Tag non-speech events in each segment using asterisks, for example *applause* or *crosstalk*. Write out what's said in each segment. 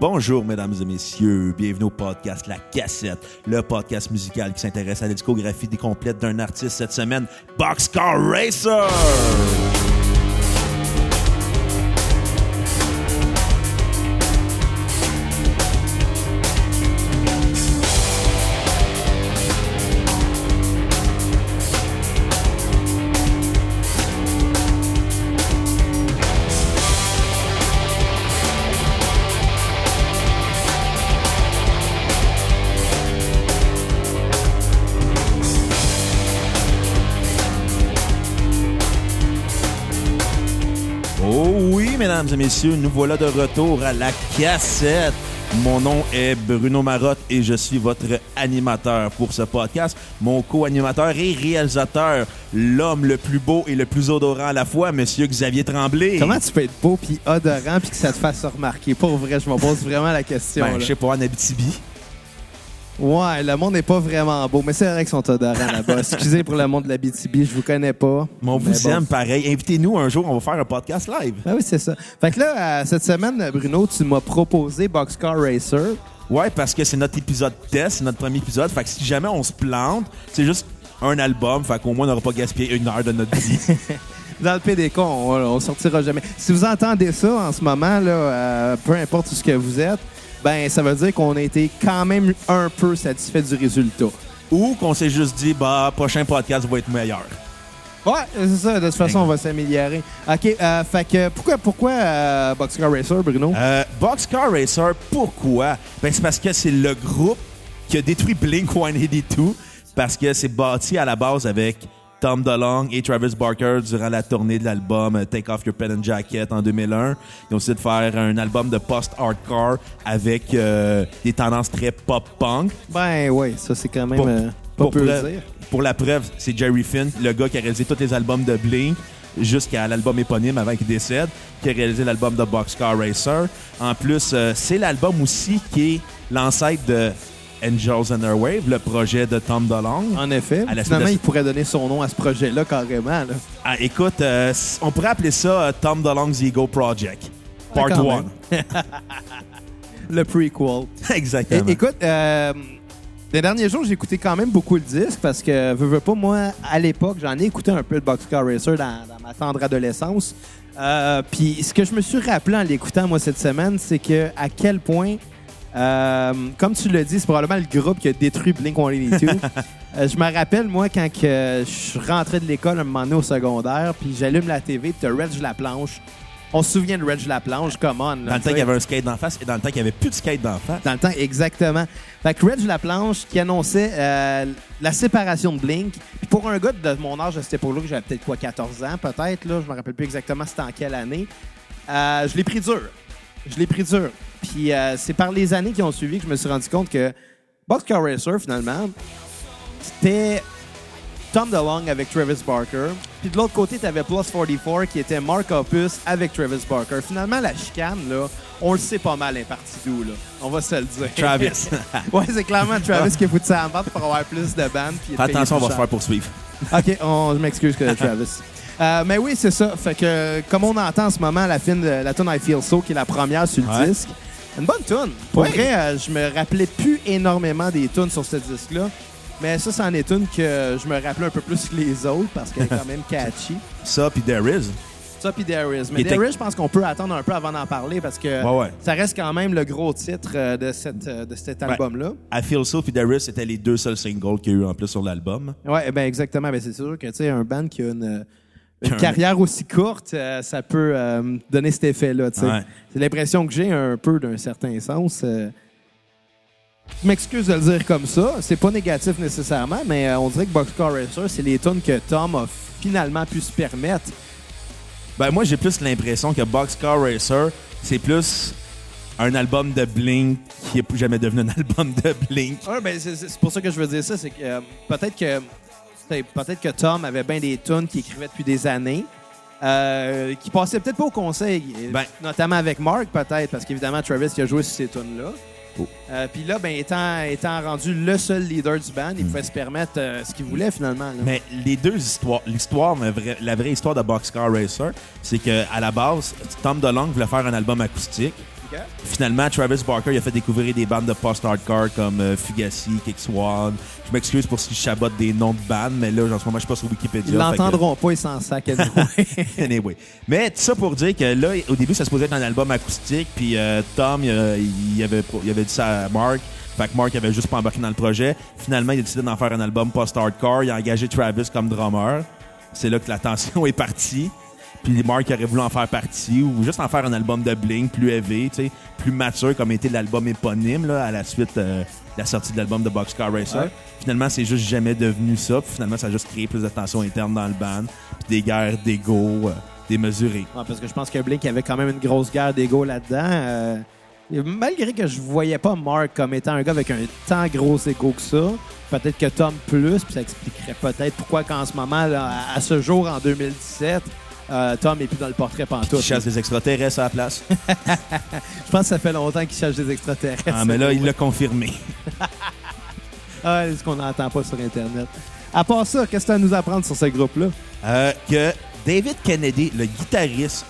Bonjour, mesdames et messieurs. Bienvenue au podcast La Cassette, le podcast musical qui s'intéresse à la discographie complète d'un artiste cette semaine, Boxcar Racer. Messieurs, nous voilà de retour à la cassette. Mon nom est Bruno Marotte et je suis votre animateur pour ce podcast. Mon co-animateur et réalisateur, l'homme le plus beau et le plus odorant à la fois, Monsieur Xavier Tremblay. Comment tu peux être beau puis odorant puis que ça te fasse remarquer? Pour vrai, je me pose vraiment la question. Ben, là. je sais pas, en Abitibi. Ouais, le monde n'est pas vraiment beau, mais c'est vrai qu'ils sont odorants là-bas. *laughs* Excusez pour le monde de la BTB, je vous connais pas. Mais on Mais vous bon. aime pareil. Invitez-nous un jour, on va faire un podcast live. Ben oui, c'est ça. Fait que là, euh, cette semaine, Bruno, tu m'as proposé Boxcar Racer. Ouais, parce que c'est notre épisode test, c'est notre premier épisode. Fait que si jamais on se plante, c'est juste un album. Fait qu'au moins, on n'aura pas gaspillé une heure de notre vie. *laughs* Dans le PDK, on, on sortira jamais. Si vous entendez ça en ce moment, là, euh, peu importe où ce que vous êtes, ben ça veut dire qu'on a été quand même un peu satisfait du résultat. Ou qu'on s'est juste dit, bah, prochain podcast va être meilleur. Ouais, c'est ça. De toute façon, on va s'améliorer. OK, euh, fait que pourquoi, pourquoi euh, Boxcar Racer, Bruno? Euh, Boxcar Racer, pourquoi? Ben, c'est parce que c'est le groupe qui a détruit Blink-182 parce que c'est bâti à la base avec Tom DeLonge et Travis Barker durant la tournée de l'album euh, Take Off Your Pen and Jacket en 2001. Ils ont décidé de faire un album de post-hardcore avec euh, des tendances très pop-punk. Ben oui, ça c'est quand même Pour- euh, pas Pour, peu preuve- dire. pour la preuve, c'est Jerry Finn, le gars qui a réalisé tous les albums de Blink jusqu'à l'album éponyme avant qu'il décède, qui a réalisé l'album de Boxcar Racer. En plus, euh, c'est l'album aussi qui est l'ancêtre de Angels and Airwave, le projet de Tom DeLonge. En effet. À la Finalement, de- il pourrait donner son nom à ce projet-là carrément. Là. Ah, écoute, euh, on pourrait appeler ça euh, Tom DeLonge's Ego Project. Part quand 1. même. Le prequel. *laughs* Exactement. É- écoute, euh, les derniers jours, j'ai écouté quand même beaucoup le disque parce que, veux, veux pas, moi, à l'époque, j'en ai écouté un peu de Boxcar Racer dans, dans ma tendre adolescence. Euh, Puis ce que je me suis rappelé en l'écoutant, moi, cette semaine, c'est que à quel point, euh, comme tu l'as dit, c'est probablement le groupe qui a détruit Blink-182. *laughs* Euh, je me rappelle, moi, quand que je rentré de l'école un moment donné au secondaire, puis j'allume la TV, puis t'as Reg Laplanche. On se souvient de Reg Laplanche, come on. là, Dans le temps qu'il y avait un skate d'en face et dans le temps qu'il n'y avait plus de skate d'en face. Dans le temps, exactement. Fait que Reg Laplanche qui annonçait euh, la séparation de Blink. Puis pour un gars de mon âge à cette époque-là, que j'avais peut-être quoi, 14 ans, peut-être, là, je me rappelle plus exactement c'était en quelle année, euh, je l'ai pris dur. Je l'ai pris dur. Puis euh, c'est par les années qui ont suivi que je me suis rendu compte que Boxcar Racer, finalement, c'était Tom DeLonge avec Travis Barker. Puis de l'autre côté, tu avais Plus 44 qui était Mark Opus avec Travis Barker. Finalement, la chicane, là, on le sait pas mal, un parti d'où, là. On va se le dire. Travis. *laughs* ouais, c'est clairement Travis qui a foutu ça en vente pour avoir plus de bandes. attention, on va se faire poursuivre. OK, on, je m'excuse que Travis. Euh, mais oui, c'est ça. Fait que, comme on entend en ce moment la fin de la tune I Feel So, qui est la première sur le Ouais. disque, une bonne tune. Pour vrai, euh, je me rappelais plus énormément des tunes sur ce disque-là. Mais ça, c'en est une que je me rappelais un peu plus que les autres parce qu'elle est quand même *laughs* catchy. Ça, puis There Is. Ça, puis There Is. Mais There Is, je pense qu'on peut attendre un peu avant d'en parler parce que Ouais, ouais. ça reste quand même le gros titre euh, de, cette, euh, de cet album-là. I Feel So puis There Is, c'était les deux seuls singles qu'il y a eu en plus sur l'album. Ouais, ben exactement. Ben, c'est sûr que tu sais, un band qui a une, une Un- carrière aussi courte, euh, ça peut euh, donner cet effet-là. Ouais. C'est l'impression que j'ai un peu d'un certain sens. euh. Je m'excuse de le dire comme ça. C'est pas négatif nécessairement, mais on dirait que Boxcar Racer, c'est les tunes que Tom a finalement pu se permettre. Ben moi j'ai plus l'impression que Boxcar Racer, c'est plus un album de Blink qui est plus jamais devenu un *laughs* album de Blink. Ouais, ben, c'est pour ça que je veux dire ça. C'est que peut-être que peut-être que Tom avait bien des tunes qu'il écrivait depuis des années. euh, qui passaient peut-être pas au conseil, Ben- notamment avec Mark peut-être, parce qu'évidemment Travis qui a joué sur ces tunes-là. Oh. Euh, Puis là, ben, étant, étant rendu le seul leader du band, il pouvait se permettre euh, ce qu'il voulait finalement. là. Mais les deux histoires, l'histoire, la vraie, la vraie histoire de Boxcar Racer, c'est que à la base, Tom DeLonge voulait faire un album acoustique. Finalement, Travis Barker il a fait découvrir des bandes de post-hardcore comme euh, Fugazi, Kick Swan. Je m'excuse pour si je chabote des noms de bandes, mais là, en ce moment, je suis pas sur Wikipédia. Ils l'entendront pas, ils s'en sac *laughs* anyway. Mais tout ça pour dire que là, au début, ça se posait être un album acoustique, puis euh, Tom, il, euh, il avait, il avait dit ça à Mark. Fait que Mark avait juste pas embarqué dans le projet. Finalement, il a décidé d'en faire un album post-hardcore. Il a engagé Travis comme drummer. C'est là que la tension *laughs* est partie. Puis Mark aurait voulu en faire partie ou juste en faire un album de Blink plus élevé, plus mature comme était l'album éponyme là, à la suite euh, de la sortie de l'album de Boxcar Racer. Finalement, c'est juste jamais devenu ça. Puis finalement, ça a juste créé plus de tension interne dans le band. Puis des guerres d'ego euh, démesurées. parce que je pense que Blink avait quand même une grosse guerre d'ego là-dedans. Euh, malgré que je voyais pas Mark comme étant un gars avec un tant gros ego que ça, peut-être que Tom plus, puis ça expliquerait peut-être pourquoi qu'en ce moment, à ce jour, en 2017, euh, Tom n'est plus dans le portrait pantoute. Il chasse des extraterrestres à la place. *laughs* Je pense que ça fait longtemps qu'il cherche des extraterrestres. Ah, mais là, il l'a confirmé. *laughs* ah, c'est ce qu'on n'entend pas sur Internet. À part ça, qu'est-ce que tu as à nous apprendre sur ce groupe-là? Euh, que David Kennedy, le guitariste,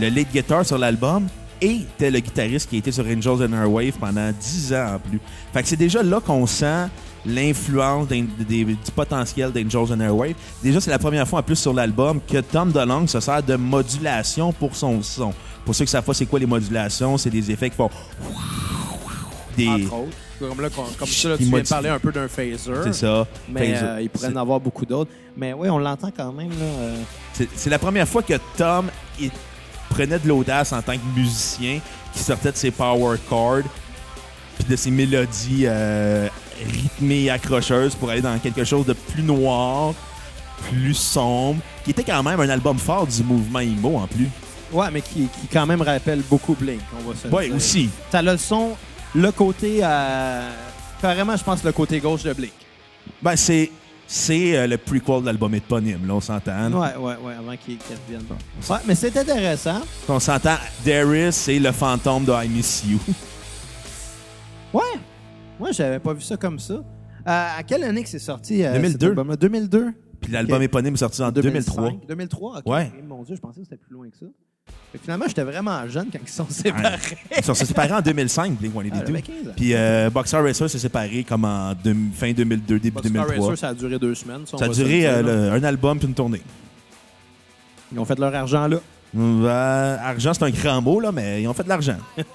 le lead guitar sur l'album, était le guitariste qui été sur Angels and Airwave pendant 10 ans en plus. Fait que c'est déjà là qu'on sent l'influence du potentiel d'Angels and Airwave. Déjà, c'est la première fois en plus sur l'album que Tom DeLonge se sert de modulation pour son son. Pour ceux qui savent pas c'est quoi les modulations, c'est des effets qui font... Des... Entre autres. Comme, là, comme ça, là, tu viens de parler un peu d'un phaser. C'est ça. Mais euh, il pourrait en avoir beaucoup d'autres. Mais oui, on l'entend quand même. Là, euh. C'est la première fois que Tom il prenait de l'audace en tant que musicien, qui sortait de ses power chords, puis de ses mélodies euh, rythmée et accrocheuse pour aller dans quelque chose de plus noir, plus sombre, qui était quand même un album fort du mouvement emo en plus. Ouais, mais qui, qui quand même rappelle beaucoup Blink, on va se Ouais, aussi. Ça a le son, le côté. Euh, carrément, je pense, le côté gauche de Blink. Ben, c'est. C'est euh, le prequel de l'album éponyme, là, on s'entend. Ouais, ouais, ouais, avant qu'il revienne. Ouais, mais c'est intéressant. On s'entend, Darius, c'est le fantôme de I Miss You. *laughs* Moi, j'avais pas vu ça comme ça. Euh, à quelle année que c'est sorti? 2002. 2002. Puis l'album éponyme est sorti en 2003. 2003, OK. Ouais. Mon Dieu, je pensais que c'était plus loin que ça. finalement, j'étais vraiment jeune quand ils sont séparés. ils sont séparés en 2005, Blink-182. Ah, Puis euh, Boxer Racer s'est séparé comme en fin 2002, début Boxer 2003. Racer, ça a duré deux semaines. ça a duré euh, un album puis une tournée. Ils ont fait leur argent là. Ben, argent, c'est un grand mot, là, mais ils ont fait de l'argent. *laughs*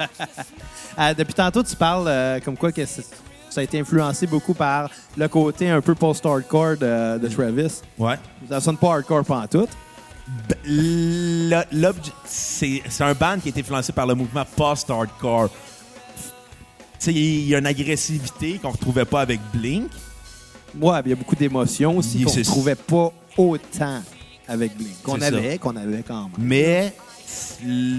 Euh, depuis tantôt, tu parles euh, comme quoi que ça a été influencé beaucoup par le côté un peu post-hardcore de, Travis. Ouais. Ça sonne pas hardcore tout. C'est un band qui a été influencé par le mouvement post-hardcore. Il y a une agressivité qu'on retrouvait pas avec Blink. Ouais, il y a beaucoup d'émotions aussi qu'on retrouvait pas autant avec Blink. Qu'on avait, qu'on avait quand même. Mais,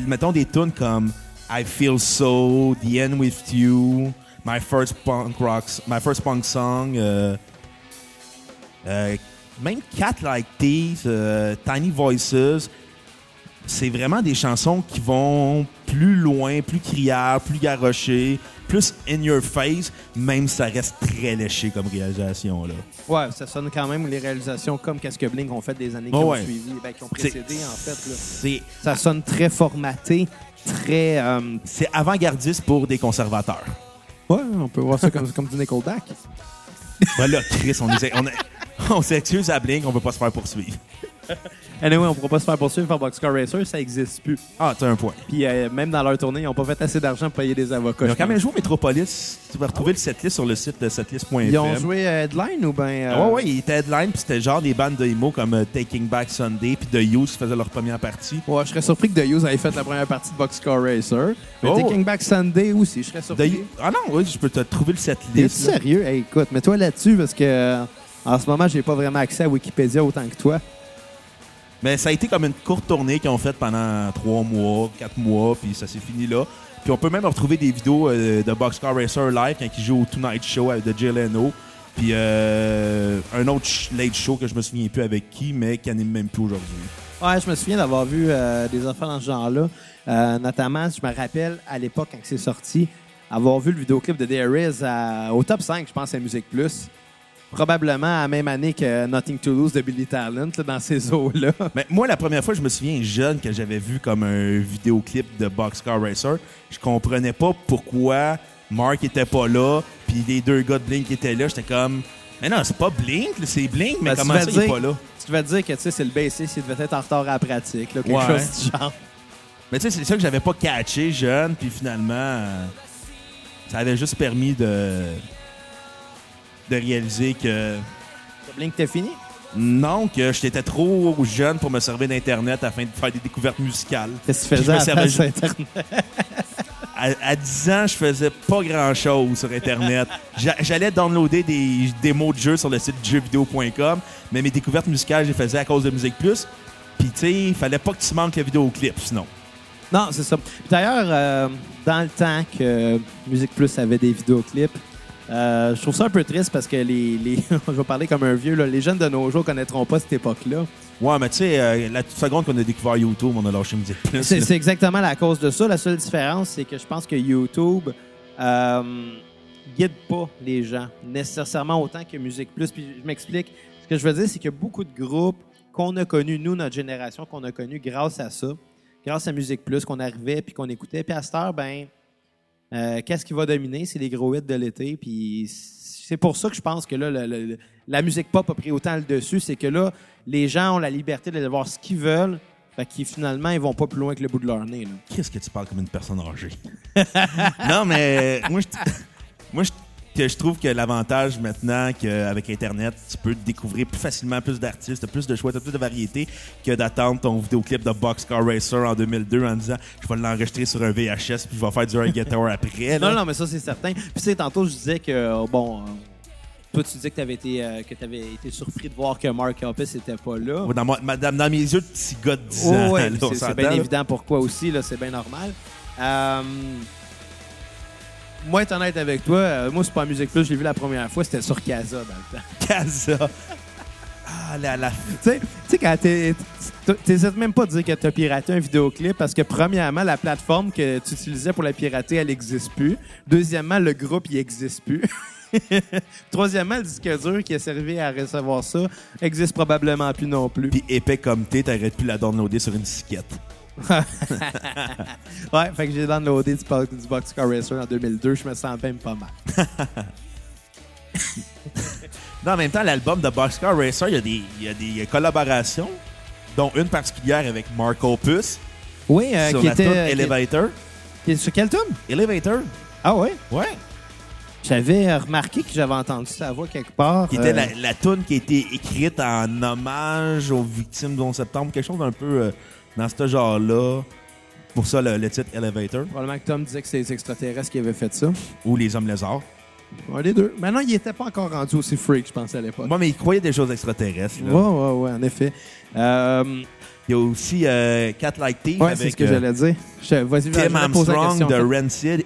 mettons des tunes comme I Feel So, The End With You, My First Punk Rocks, My First Punk Song, euh, euh, même Cat Like These, euh, Tiny Voices, c'est vraiment des chansons qui vont plus loin, plus criards, plus garochées, plus in your face, même si ça reste très léché comme réalisation. Là. Ouais, ça sonne quand même les réalisations comme Qu'est-ce que Blink ont fait des années qui ont suivi, ben, qui ont précédé en fait. Là. Ça sonne très formaté, très. Euh, c'est avant-gardiste pour des conservateurs. Ouais, on peut voir ça comme, comme du Nickelback. Voilà, Chris, on, on, *laughs* on s'excuse à Blink, on peut pas se faire poursuivre. *laughs* Anyway, on pourra pas se faire poursuivre par Boxcar Racer, ça existe plus. Ah, t'as un point. Puis euh, même dans leur tournée, ils n'ont pas fait assez d'argent pour payer des avocats. Ils ont quand même joué Metropolis. Tu vas retrouver le setlist sur le site de setlist.fm. Ils ont joué euh, Headline ou bien. Euh... Ouais, ouais, ils étaient Headline, puis c'était genre des bandes de emo comme euh, Taking Back Sunday, puis The Use qui faisaient leur première partie. Ouais, je serais surpris que The Use ait fait la première partie de Boxcar Racer. Mais oh. Taking Back Sunday aussi, je serais surpris. Ah non, oui, je peux te trouver le setlist. T'es sérieux? écoute, mets-toi là-dessus parce que en ce moment, j'ai pas vraiment accès à Wikipédia autant que toi. Mais ça a été comme une courte tournée qu'ils ont faite pendant trois mois, quatre mois, puis ça s'est fini là. Puis on peut même retrouver des vidéos euh, de Boxcar Racer live quand il joue au Tonight Show avec de Jay Leno. Puis euh, un autre late show que je me souviens plus avec qui, mais qui n'anime même plus aujourd'hui. Ouais, je me souviens d'avoir vu euh, des enfants dans ce genre-là. notamment, je me rappelle à l'époque quand c'est sorti, avoir vu le vidéoclip de There au top 5, je pense, à Musique Plus. Probablement à la même année que Nothing to Lose de Billy Talent, là, dans ces eaux-là. *laughs* Mais moi, la première fois, je me souviens jeune que j'avais vu comme un vidéoclip de Boxcar Racer. Je comprenais pas pourquoi Mark était pas là, puis les deux gars de Blink étaient là. J'étais comme, mais non, c'est pas Blink, c'est Blink, mais Ben, comment vas ça, il est dire- pas là? Tu devais te dire que tu sais, c'est le bassiste, il devait être en retard à la pratique, là, quelque Ouais. chose du genre. Mais tu sais, c'est ça que j'avais pas catché jeune, puis finalement, euh, ça avait juste permis de, de réaliser que Blink, t'es fini? non, que j'étais trop jeune pour me servir d'Internet afin de faire des découvertes musicales. Qu'est-ce que tu faisais à Internet? *laughs* À, à 10 ans, je faisais pas grand-chose sur Internet. J'a- J'allais downloader des démos de jeux sur le site jeuxvideo.com, mais mes découvertes musicales, je les faisais à cause de Musique Plus. Puis, tu sais, il fallait pas que tu manques le vidéoclip, sinon. Non, c'est ça. D'ailleurs, euh, dans le temps que Musique Plus avait des vidéoclips, euh, je trouve ça un peu triste parce que les, les *laughs* je vais parler comme un vieux, là, les jeunes de nos jours connaîtront pas cette époque-là. Ouais, mais tu sais, euh, la seconde qu'on a découvert YouTube, on a lâché Musique Plus. C'est exactement la cause de ça. La seule différence, c'est que je pense que YouTube euh, guide pas les gens nécessairement autant que Musique Plus. Puis je m'explique. Ce que je veux dire, c'est qu'il y a beaucoup de groupes qu'on a connus, nous, notre génération, qu'on a connus grâce à ça, grâce à Musique Plus, qu'on arrivait puis qu'on écoutait. Puis à cette heure, ben, euh, qu'est-ce qui va dominer? C'est les gros hits de l'été. Puis c'est pour ça que je pense que là, la musique pop a pris autant le dessus. C'est que là, les gens ont la liberté d'aller voir ce qu'ils veulent. Fait qu'ils, finalement, ils vont pas plus loin que le bout de leur nez. Qu'est-ce que tu parles comme une personne âgée? *laughs* non, mais moi, je, *laughs* moi, je, que je trouve que l'avantage maintenant qu'avec Internet, tu peux découvrir plus facilement plus d'artistes, plus de choix, t'as plus de variété que d'attendre ton vidéoclip de Boxcar Racer en 2002 en disant je vais l'enregistrer sur un VHS puis je vais faire du guitar après. là. Non, non, mais ça, c'est certain. Puis, tu sais, tantôt, je disais que, euh, bon, euh, toi, tu disais que tu avais, été, euh, été surpris de voir que Mark Hoppus n'était pas là. Dans, ma- dans- dans mes yeux de petit gars de 10 Oh, ans. ouais, c'est- bien évident pourquoi aussi, là, c'est bien normal. Euh, moi, être honnête avec toi, euh, moi, c'est pas Musique Plus, je l'ai vu la première fois, c'était sur Casa dans le temps. *laughs* Casa. Ah, la, la... tu sais, tu sais, quand t'es- t'hésites même pas de dire que t'as piraté un vidéoclip parce que, premièrement, la plateforme que tu utilisais pour la pirater, elle n'existe plus. Deuxièmement, le groupe, il n'existe plus. *laughs* Troisièmement, le disque dur qui a servi à recevoir ça existe probablement plus non plus. Puis épais comme t'es, t'aurais pu la downloader sur une disquette. *laughs* Ouais, fait que j'ai downloadé du, du Boxcar Racer en 2002. Je me sens même pas mal. *laughs* Non, en même temps, l'album de Boxcar Racer, il y, a des, il y a des collaborations, dont une particulière avec Mark Opus Oui, euh, sur qui la était. tune euh, Elevator. qui sur quel tune? Elevator? Ah ouais? Ouais. J'avais euh, remarqué que j'avais entendu sa voix quelque part. Qui était la, la tune qui a été écrite en hommage aux victimes du 11 septembre, quelque chose d'un peu euh, dans ce genre-là. Pour ça, le, le titre Elevator, Probablement que Tom disait que c'est les extraterrestres qui avaient fait ça. ou Les Hommes Lézards. Un des deux. Maintenant, il n'était pas encore rendu aussi freak, je pense, à l'époque. Moi, mais il croyait des choses extraterrestres. là. Ouais, ouais, ouais, en effet. Euh, Il y a aussi euh, Cat Like Thief ouais, c'est ce que euh, j'allais dire. Je- Tim Armstrong de Rancid,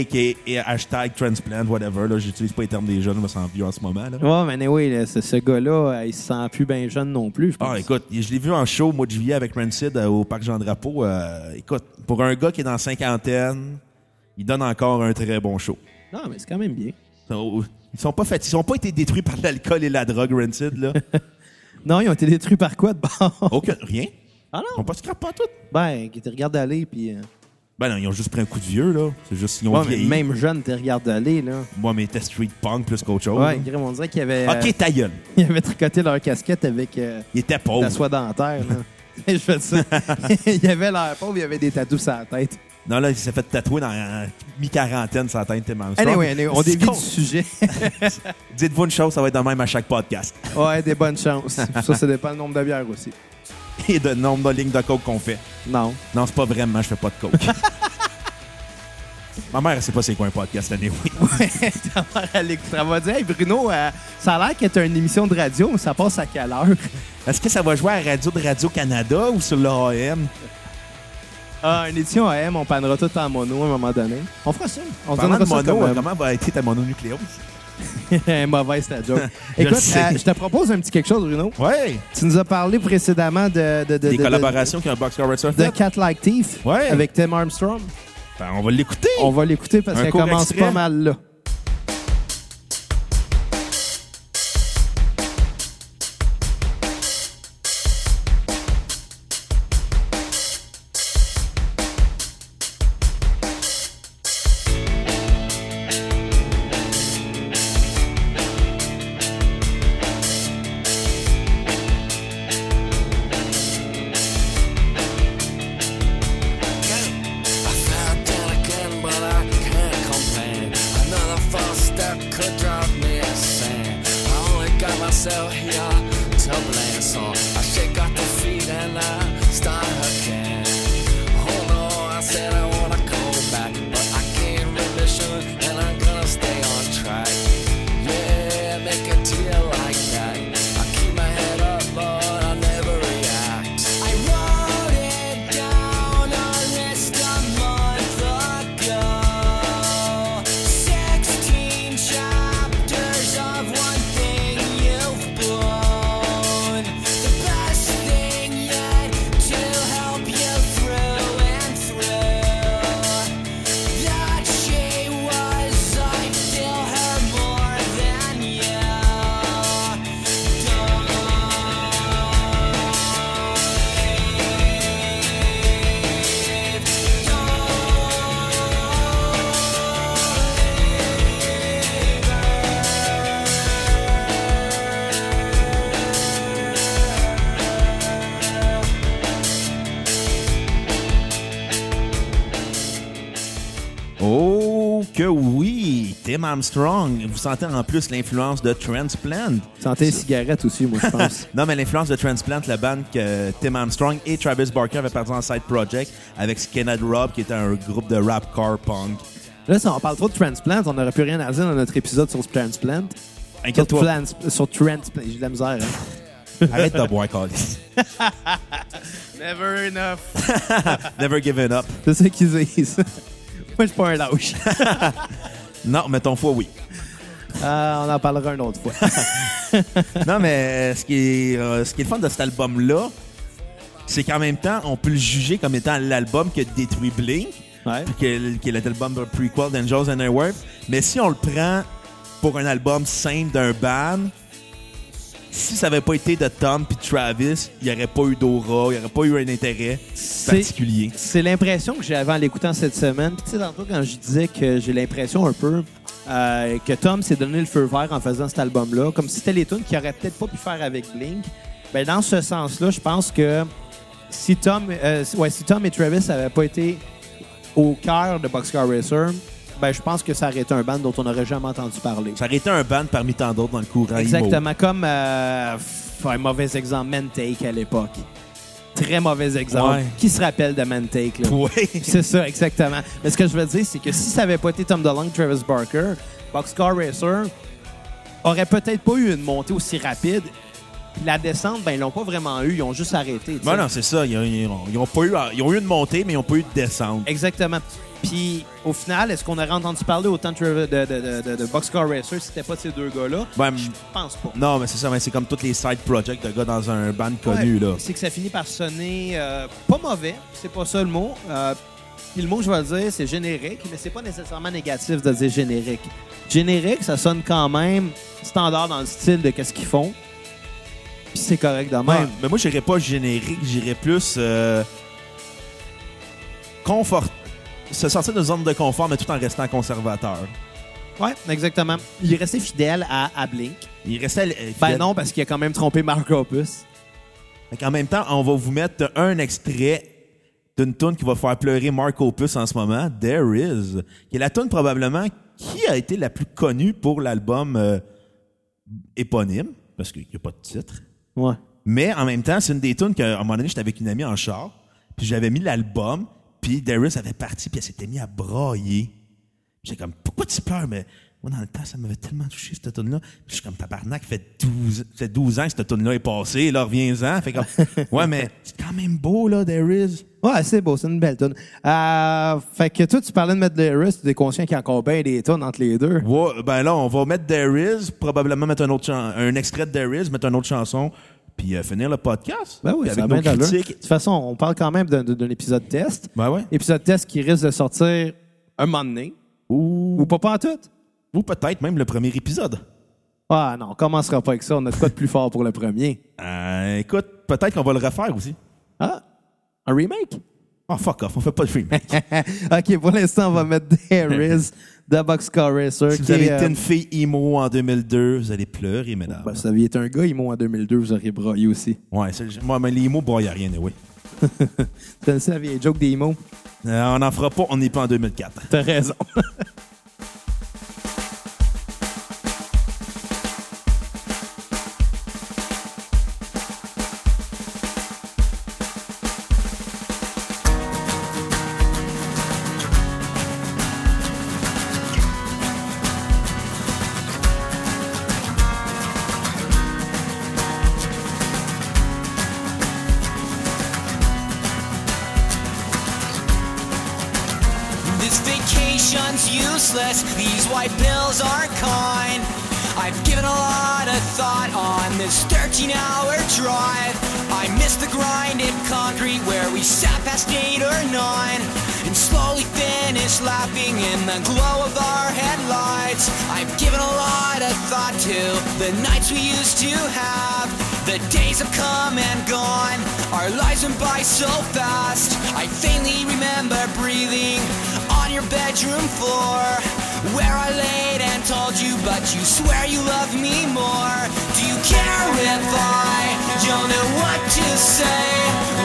a.k.a. hashtag transplant, whatever. Là, j'utilise pas les termes des jeunes, je me sens vieux en ce moment. Là. Ouais, mais anyway, là, ce, ce gars-là, euh, il se sent plus bien jeune non plus, je pense. Ah, écoute, je l'ai vu en show au mois de juillet avec Rancid euh, au Parc Jean-Drapeau. Euh, écoute, pour un gars qui est dans la cinquantaine, il donne encore un très bon show. Non, mais c'est quand même bien. Ils sont, ils sont pas faits, ils sont pas été détruits par l'alcool et la drogue, Rancid, là. *laughs* Non, ils ont été détruits par quoi de bord? Aucun, rien. Ah Ils non? ont pas scrap pas tout. Ben, qui te regarde aller, puis... euh, Ben non, ils ont juste pris un coup de vieux, là. C'est juste, ils ont Ouais, mais vieilli. même jeune, te regarde aller, là. Moi, mais c'était street punk plus qu'autre chose. Ouais, Grim, on dirait qu'il avait, euh, Ok, ta gueule. *laughs* il avait tricoté leur casquette avec euh, Il était de pauvre. la soie dentaire, là. *laughs* je fais ça. *laughs* il avait l'air pauvre, il avait des tatous sur la tête. Non, là, il s'est fait tatouer dans la mi-quarantaine sa tête, Tim Armstrong. Anyway, anyway, on dévie du sujet. Dites-vous une chose, ça va être de même à chaque podcast. ouais, des bonnes chances. Ça, ça dépend du nombre de bières aussi. *laughs* Et de nombre de lignes de coke qu'on fait. Non. Non, c'est pas vraiment, je fais pas de coke. *laughs* Ma mère, elle sait pas c'est quoi un podcast, anyway. *laughs* Ouais, ta mère, elle écoute. Elle va dire, hey Bruno, euh, ça a l'air que t'as une émission de radio, mais ça passe à quelle heure? Est-ce que ça va jouer à la radio de Radio-Canada ou sur l'AM? Ah, une édition AM, on pannera tout en mono à un moment donné. On fera ça. On se Parlant donnera de ça mono, comme, euh, comment va être ta mononucléose? *laughs* Mauvaise ta joke. *laughs* Je Écoute, euh, je te propose un petit quelque chose, Bruno. Ouais! Tu nous as parlé précédemment de... de, de Des de- collaborations qu'un Boxcar Racer De. Cat Like Thief Ouais. avec Tim Armstrong. Ben, on va l'écouter. On va l'écouter parce qu'elle commence extrait. pas mal là. Tim Armstrong. Vous sentez en plus l'influence de Transplant. Santé cigarette aussi, moi, je pense. *laughs* Non, mais l'influence de Transplant, la bande que Tim Armstrong et Travis Barker avaient perdu en side project avec Skinhead Rob, qui était un groupe de rap car punk. Là, si on parle trop de transplant, on n'aurait plus rien à dire dans notre épisode sur transplant. Sur, Inquiète-toi. trans- sur transplant. J'ai de la misère, hein. *laughs* Arrête de boire. *laughs* Never enough. Never given up. C'est ça qu'ils disent. moi, je suis pas un lâche. Non, mais ton foie, oui. Euh, on en parlera une autre fois. *laughs* Non, mais ce qui est, euh, ce qui est le fun de cet album-là, c'est qu'en même temps, on peut le juger comme étant l'album qui a détruit Blink, Ouais. que- qui est l'album de prequel d'Angels and Airwaves. Mais si on le prend pour un album simple d'un band, si ça n'avait pas été de Tom puis Travis, il n'y aurait pas eu d'aura, il n'y aurait pas eu un intérêt particulier. C'est l'impression que j'avais en l'écoutant cette semaine. Puis, tu sais, tantôt, quand je disais que j'ai l'impression un peu euh, que Tom s'est donné le feu vert en faisant cet album-là, comme si c'était les tunes qu'il aurait peut-être pas pu faire avec Blink. Ben, dans ce sens-là, je pense que si Tom, euh, ouais, si Tom et Travis n'avaient pas été au cœur de Boxcar Racer, ben, je pense que ça aurait été un band dont on n'aurait jamais entendu parler. Ça aurait été un band parmi tant d'autres dans le courant. Exactement, comme euh, un mauvais exemple, Mantake à l'époque. Très mauvais exemple. Ouais. Qui se rappelle de Mantake? Là? Oui. C'est ça, exactement. Mais ce que je veux dire, c'est que si ça n'avait pas été Tom DeLonge, Travis Barker, Boxcar Racer aurait peut-être pas eu une montée aussi rapide. La descente, ben ils l'ont pas vraiment eu, ils ont juste arrêté. Ben non, c'est ça. Ils ont, ils ont- ils ont pas eu, ils ont eu une montée, mais ils n'ont pas eu de descente. Exactement. Puis au final, est-ce qu'on aurait entendu parler autant de, de, de, de, de- de Boxcar Racer si c'était pas de ces deux gars-là? Ben, Je pense pas. Non, mais c'est ça, mais c'est comme tous les side projects de gars dans un band connu, Ouais, là. C'est que ça finit par sonner euh, pas mauvais, c'est pas ça le mot. Euh, puis le mot que je vais dire, c'est générique, mais c'est pas nécessairement négatif de dire générique. Générique, ça sonne quand même standard dans le style de qu'est-ce qu'ils font. Puis c'est correct de même. Ouais, mais moi, j'irais pas générique, j'irais plus euh, confort. Se sortir de zone de confort, mais tout en restant conservateur. Ouais, exactement. Il est resté fidèle à, à Blink. Il restait. euh, Ben non, parce qu'il a quand même trompé Mark Opus. Fait qu'en même temps, on va vous mettre un extrait d'une tune qui va faire pleurer Mark Opus en ce moment, There Is, qui est la tune probablement qui a été la plus connue pour l'album euh, éponyme, parce qu'il n'y a pas de titre. Mais en même temps, c'est une des tunes qu'à un moment donné, j'étais avec une amie en char, puis j'avais mis l'album, puis Darius avait parti, puis elle s'était mise à brailler. J'étais comme, pourquoi tu pleures? Mais moi, dans le temps, ça m'avait tellement touché, cette tune-là. Je suis comme, tabarnak, fait 12, fait 12 ans que cette tune-là est passée, là, reviens-en. Fait comme, *laughs* ouais, mais c'est quand même beau, là, Darius. Ouais, c'est beau, c'est une belle tune. Euh, fait que toi, tu parlais de mettre Darius, tu es conscient qu'il y a encore bien des tunes entre les deux. Ouais, ben là, on va mettre Darius, probablement mettre un autre un extrait de Darius, mettre une autre chanson, puis euh, finir le podcast. Ben oui, avec nos critiques. De toute façon, on parle quand même d'un épisode test. Ben ouais. Épisode test qui risque de sortir un moment donné. Ou, Ou pas pas en tout. Ou peut-être même le premier épisode. Ah non, on commencera pas avec ça. On a de quoi de plus fort pour le premier. Euh, écoute, peut-être qu'on va le refaire aussi. Ah, un remake? Oh, fuck off, on fait pas de film. *laughs* OK, pour l'instant, on va mettre Darius de *laughs* Boxcar Racer. si vous avez été euh, une fille emo en 2002, vous allez pleurer, mesdames. ben, si vous aviez été un gars, m'ont en 2002, vous auriez braillé aussi. ouais, c'est- moi, mais les emo, a rien, oui. Tu connais ça, la vieille joke des mots? on n'en fera pas, on n'est pas en 2004. T'as raison. *laughs* useless. These white pills aren't kind. I've given a lot of thought on this 13 hour drive. I miss the grinded concrete where we sat past 8 or 9 and slowly finished laughing in the glow of our headlights. I've given a lot of thought to the nights we used to have. The days have come and gone. Our lives went by so fast. I faintly remember breathing bedroom floor where I laid and told you, but you swear you love me more. Do you care if I don't know what to say?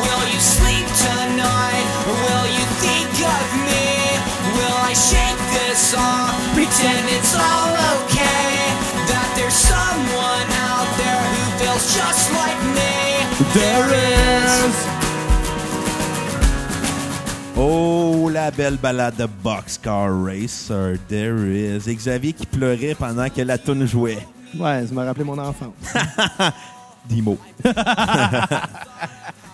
Will you sleep tonight? Will you think of me? Will I shake this off? Pretend it's all okay. That there's someone out there who feels just like me. There is. Oh, la belle balade de Boxcar Racer. There is. Et Xavier qui pleurait pendant que la tune jouait. Ouais, ça m'a rappelé mon enfance. *laughs* Dix mots. *laughs*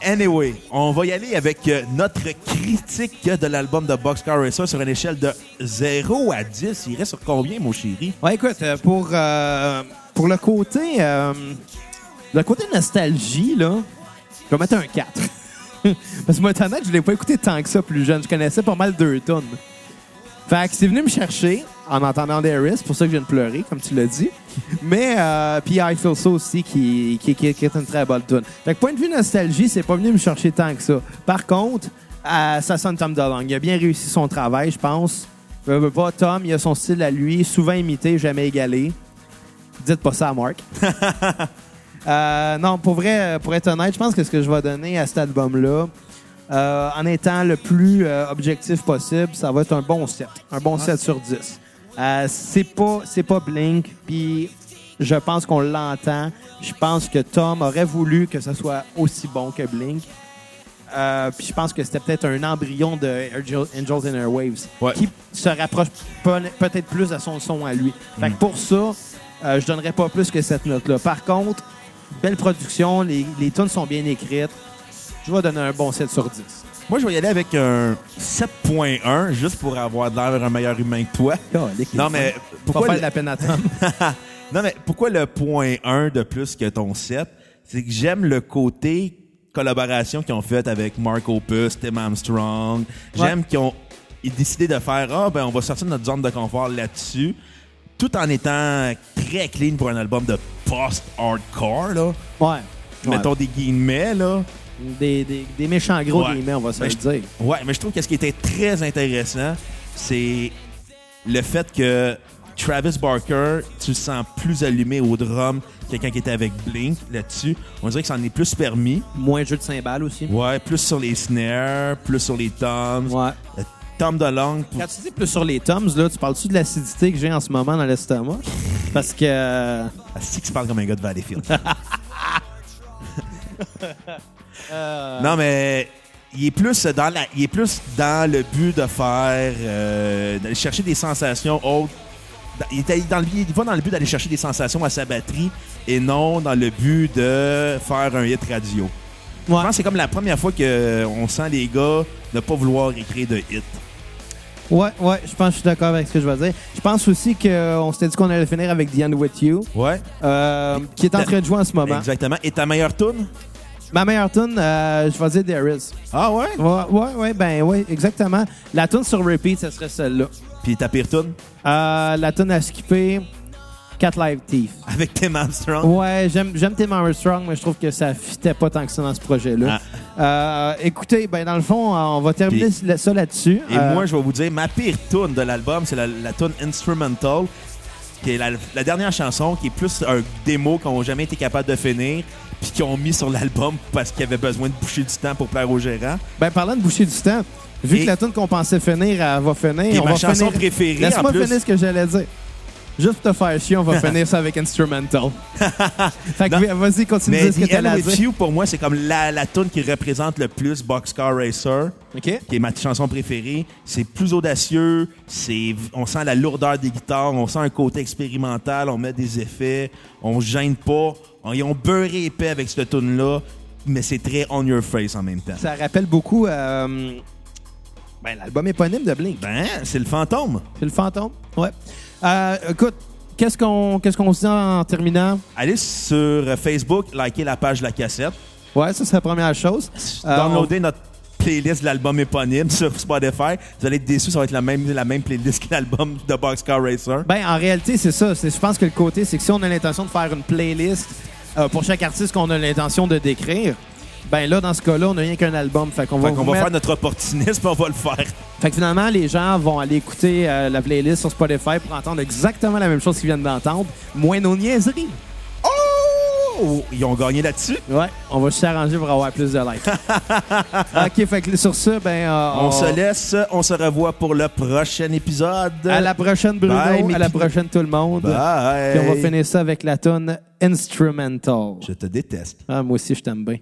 anyway, on va y aller avec euh, notre critique de l'album de Boxcar Racer sur une échelle de 0 à 10. Il reste sur combien, mon chéri? Ouais, écoute, euh, pour, euh, pour le côté euh, le côté nostalgie, là, je vais mettre un 4. *laughs* Parce que moi, honnête, je l'ai pas écouté tant que ça plus jeune. Je connaissais pas mal deux tonnes. Fait que c'est venu me chercher en entendant Darius, pour ça que je viens de pleurer, comme tu l'as dit. Mais, euh, puis I Feel So aussi, qui, est une très bonne tune. Fait que point de vue nostalgie, c'est pas venu me chercher tant que ça. Par contre, euh, ça sonne Tom DeLonge. Il a bien réussi son travail, je pense. Veux pas, Tom, il a son style à lui, souvent imité, jamais égalé. Dites pas ça à Mark. *laughs* Euh, non, pour vrai, pour être honnête, je pense que ce que je vais donner à cet album-là, euh, en étant le plus euh, objectif possible, ça va être un bon 7. Un bon 7 sur 10. Euh, c'est pas, c'est pas Blink, puis je pense qu'on l'entend. Je pense que Tom aurait voulu que ce soit aussi bon que Blink. Euh, puis je pense que c'était peut-être un embryon de Angel- Angels and Airwaves Ouais. qui se rapproche pe- peut-être plus à son son à lui. Fait que pour ça, euh, je donnerais pas plus que cette note-là. Par contre, belle production, les, les tunes sont bien écrites. Je vais donner un bon 7 sur 10. Moi, je vais y aller avec un 7.1, juste pour avoir l'air un meilleur humain que toi. *laughs* Non, mais Pourquoi le... de la peine à *laughs* non, mais pourquoi le point 1 de plus que ton 7? C'est que j'aime le côté collaboration qu'ils ont fait avec Mark Opus, Tim Armstrong. J'aime qu'ils ont décidé de faire Ah, ben, on va sortir de notre zone de confort là-dessus, tout en étant très clean pour un album de post-hardcore, là. ouais. Mettons des guillemets, là. Des, des, des méchants gros Ouais. guillemets, on va se Mais le je- dire. Ouais, mais je trouve que ce qui était très intéressant, c'est le fait que Travis Barker, tu le sens plus allumé au drum que quelqu'un qui était avec Blink là-dessus. On dirait que ça en est plus permis. Moins jeu de cymbales aussi. Ouais, plus sur les snares, plus sur les toms. Ouais. Tom de langue. pour- Quand tu dis plus sur les toms, là, tu parles-tu de l'acidité que j'ai en ce moment dans l'estomac? Parce que. euh, Ah, c'est que tu parles comme un gars de Valleyfield. *laughs* Non, mais il est plus dans la, il est plus dans le but de faire, euh, d'aller chercher des sensations autres. Il, était dans le, il va dans le but d'aller chercher des sensations à sa batterie et non dans le but de faire un hit radio. Je ouais. pense que c'est comme la première fois qu'on sent les gars ne pas vouloir écrire de hit. Ouais, ouais, je pense que je suis d'accord avec ce que je vais dire. Je pense aussi qu'on s'était dit qu'on allait finir avec The End With You, Ouais, euh, qui est en train de jouer en ce moment. exactement. Et ta meilleure tune? Ma meilleure tune, euh, je vais dire There Is. Ah ouais? Ouais, ouais, ouais, ben ouais, exactement. La tune sur repeat, ce serait celle-là. Puis ta pire tune? Euh, la tune à skipper, Cat Live Thief. Avec Tim Armstrong? Ouais, j'aime j'aime Tim Armstrong, mais je trouve que ça fitait pas tant que ça dans ce projet-là. Euh, écoutez, ben dans le fond, on va terminer ça là-dessus. Et Euh, moi, je vais vous dire, ma pire tune de l'album, c'est la, la tune Instrumental, qui est la, la dernière chanson, qui est plus un démo qu'on n'a jamais été capable de finir, puis qu'ils ont mis sur l'album parce qu'ils avaient besoin de boucher du temps pour plaire aux gérants. Ben, parlant de boucher du temps, vu Et- que la tune qu'on pensait finir, elle va finir. Et on ma va chanson finir- préférée, Laisse-moi finir ce que j'allais dire. Juste pour te faire chier, on va *laughs* finir ça avec Instrumental. *laughs* fait que vas-y, continue de dire ce que With dire. You, pour moi, c'est comme la, la tune qui représente le plus Boxcar Racer. Qui est ma chanson préférée. C'est plus audacieux, c'est on sent la lourdeur des guitares, on sent un côté expérimental, on met des effets, on gêne pas. On, ils ont beurré épais avec cette tune là mais c'est très on your face en même temps. Ça rappelle beaucoup euh, Ben, l'album éponyme de Blink. Ben, c'est le fantôme. C'est le fantôme. Ouais. Euh, écoute, qu'est-ce qu'on qu'est-ce qu'on se dit en terminant? Allez sur Facebook, likez la page de la cassette. Ouais, ça, c'est la première chose. Euh, Downloadez notre playlist de l'album éponyme sur Spotify. Vous allez être déçus, ça va être la même, la même playlist que l'album de Boxcar Racer. Ben, en réalité, c'est ça. C'est- Je pense que le côté, c'est que si on a l'intention de faire une playlist euh, pour chaque artiste qu'on a l'intention de décrire, ben là, dans ce cas-là, on n'a rien qu'un album. Fait qu'on va, Fait vous va mettre- faire notre opportunisme, *laughs* on va le faire. Fait que finalement, les gens vont aller écouter euh, la playlist sur Spotify pour entendre exactement la même chose qu'ils viennent d'entendre, moins nos niaiseries. Oh! Ils ont gagné là-dessus? Ouais, on va s'arranger pour avoir plus de likes. *laughs* OK, fait que sur ça, ben... euh, On se laisse, on se revoit pour le prochain épisode. À la prochaine, Bruno. Bye, à la prochaine, tout le monde. Bye. Puis on va finir ça avec la tonne Instrumental. Je te déteste. Ah, moi aussi, je t'aime bien.